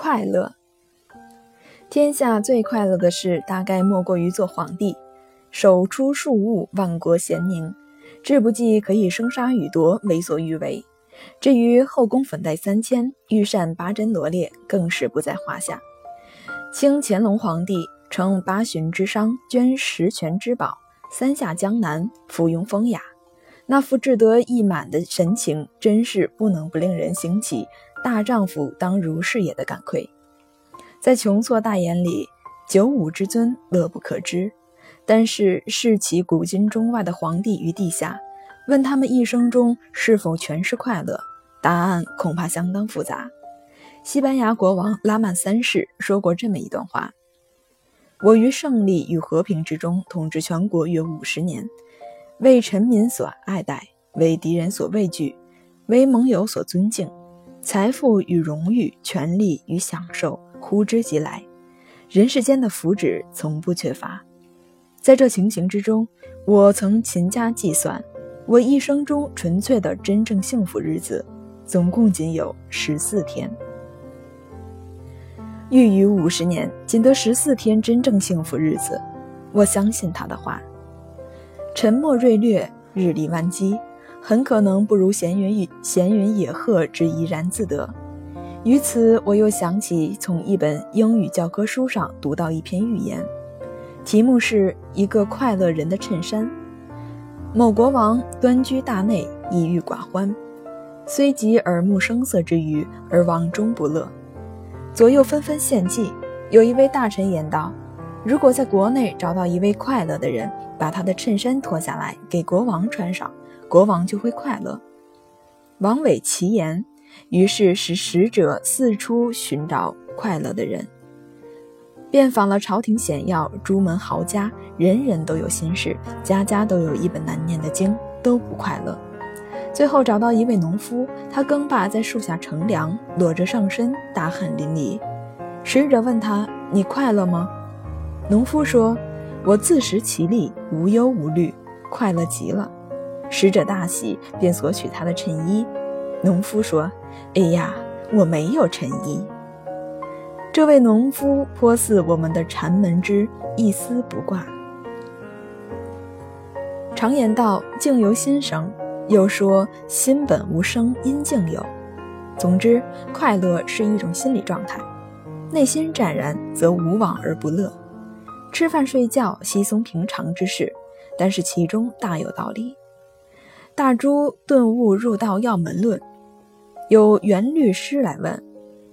快乐。天下最快乐的事，大概莫过于做皇帝，手出数物，万国咸宁，志不济可以生杀予夺，为所欲为。至于后宫粉黛三千，御膳八珍罗列，更是不在话下。清乾隆皇帝称八旬之商，捐十全之宝，三下江南，附庸风雅。那副志得意满的神情，真是不能不令人兴起“大丈夫当如是也”的感愧。在穷错大眼里，九五之尊乐不可支。但是视其古今中外的皇帝与陛下，问他们一生中是否全是快乐，答案恐怕相当复杂。西班牙国王拉曼三世说过这么一段话：“我于胜利与和平之中统治全国约五十年。”为臣民所爱戴，为敌人所畏惧，为盟友所尊敬，财富与荣誉、权力与享受呼之即来，人世间的福祉从不缺乏。在这情形之中，我曾勤加计算，我一生中纯粹的真正幸福日子，总共仅有十四天。欲于五十年，仅得十四天真正幸福日子，我相信他的话。沉默锐略，日理万机，很可能不如闲云闲云野鹤之怡然自得。于此，我又想起从一本英语教科书上读到一篇寓言，题目是一个快乐人的衬衫。某国王端居大内，抑郁寡欢，虽及耳目声色之余，而王终不乐。左右纷纷献计，有一位大臣言道。如果在国内找到一位快乐的人，把他的衬衫脱下来给国王穿上，国王就会快乐。王伟奇言，于是使使者四处寻找快乐的人，遍访了朝廷显要、朱门豪家，人人都有心事，家家都有一本难念的经，都不快乐。最后找到一位农夫，他耕罢在树下乘凉，裸着上身，大汗淋漓。使者问他：“你快乐吗？”农夫说：“我自食其力，无忧无虑，快乐极了。”使者大喜，便索取他的衬衣。农夫说：“哎呀，我没有衬衣。”这位农夫颇似我们的禅门之一丝不挂。常言道：“境由心生。”又说：“心本无生，因境有。”总之，快乐是一种心理状态，内心湛然，则无往而不乐。吃饭睡觉稀松平常之事，但是其中大有道理。大珠顿悟入道要门论，有元律师来问：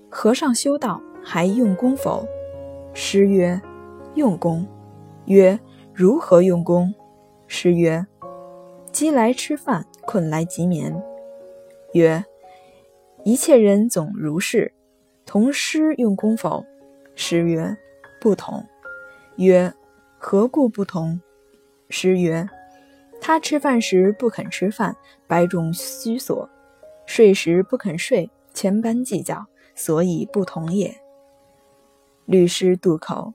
和尚修道还用功否？师曰：用功。曰：如何用功？师曰：饥来吃饭，困来即眠。曰：一切人总如是。同师用功否？师曰：不同。曰：何故不同？师曰：他吃饭时不肯吃饭，百种虚索；睡时不肯睡，千般计较，所以不同也。律师渡口。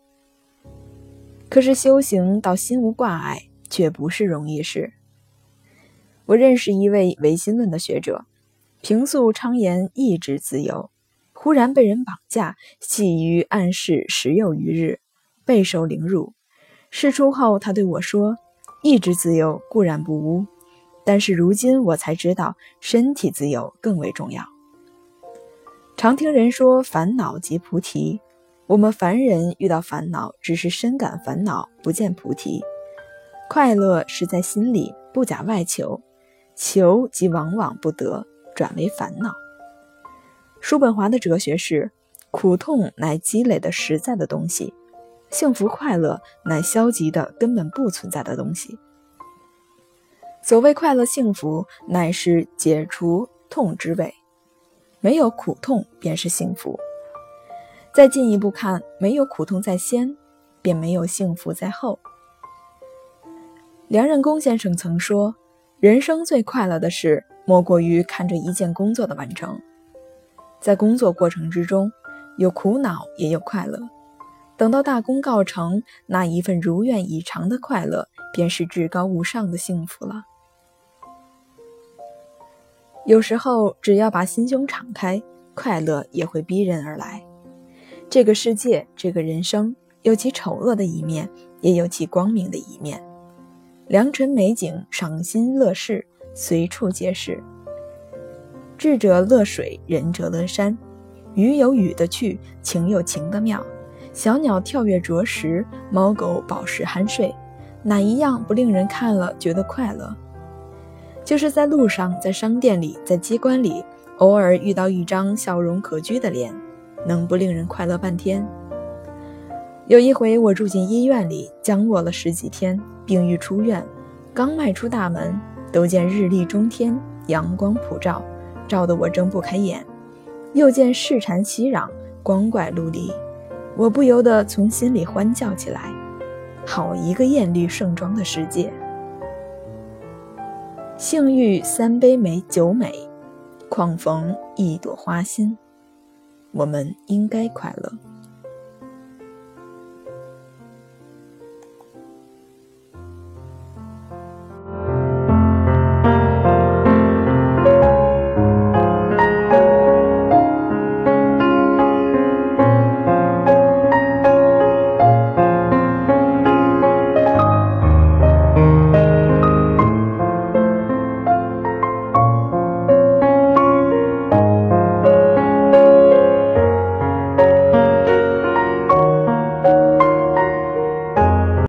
可是修行到心无挂碍，却不是容易事。我认识一位唯心论的学者，平素昌言意志自由，忽然被人绑架，系于暗室十有余日。备受凌辱，事出后，他对我说：“意志自由固然不污，但是如今我才知道，身体自由更为重要。”常听人说烦恼即菩提，我们凡人遇到烦恼，只是深感烦恼，不见菩提。快乐是在心里，不假外求，求即往往不得，转为烦恼。叔本华的哲学是：苦痛乃积累的实在的东西。幸福快乐乃消极的，根本不存在的东西。所谓快乐幸福，乃是解除痛之味，没有苦痛便是幸福。再进一步看，没有苦痛在先，便没有幸福在后。梁任公先生曾说：“人生最快乐的事，莫过于看着一件工作的完成。在工作过程之中，有苦恼，也有快乐。”等到大功告成，那一份如愿以偿的快乐，便是至高无上的幸福了。有时候，只要把心胸敞开，快乐也会逼人而来。这个世界，这个人生，有其丑恶的一面，也有其光明的一面。良辰美景，赏心乐事，随处皆是。智者乐水，仁者乐山。雨有雨的趣，情有情的妙。小鸟跳跃啄食，猫狗饱食酣睡，哪一样不令人看了觉得快乐？就是在路上，在商店里，在机关里，偶尔遇到一张笑容可掬的脸，能不令人快乐半天？有一回，我住进医院里，僵卧了十几天，病愈出院，刚迈出大门，都见日丽中天，阳光普照，照得我睁不开眼。又见市蝉熙攘，光怪陆离。我不由得从心里欢叫起来：“好一个艳丽盛装的世界！幸遇三杯美酒美，况逢一朵花心。我们应该快乐。”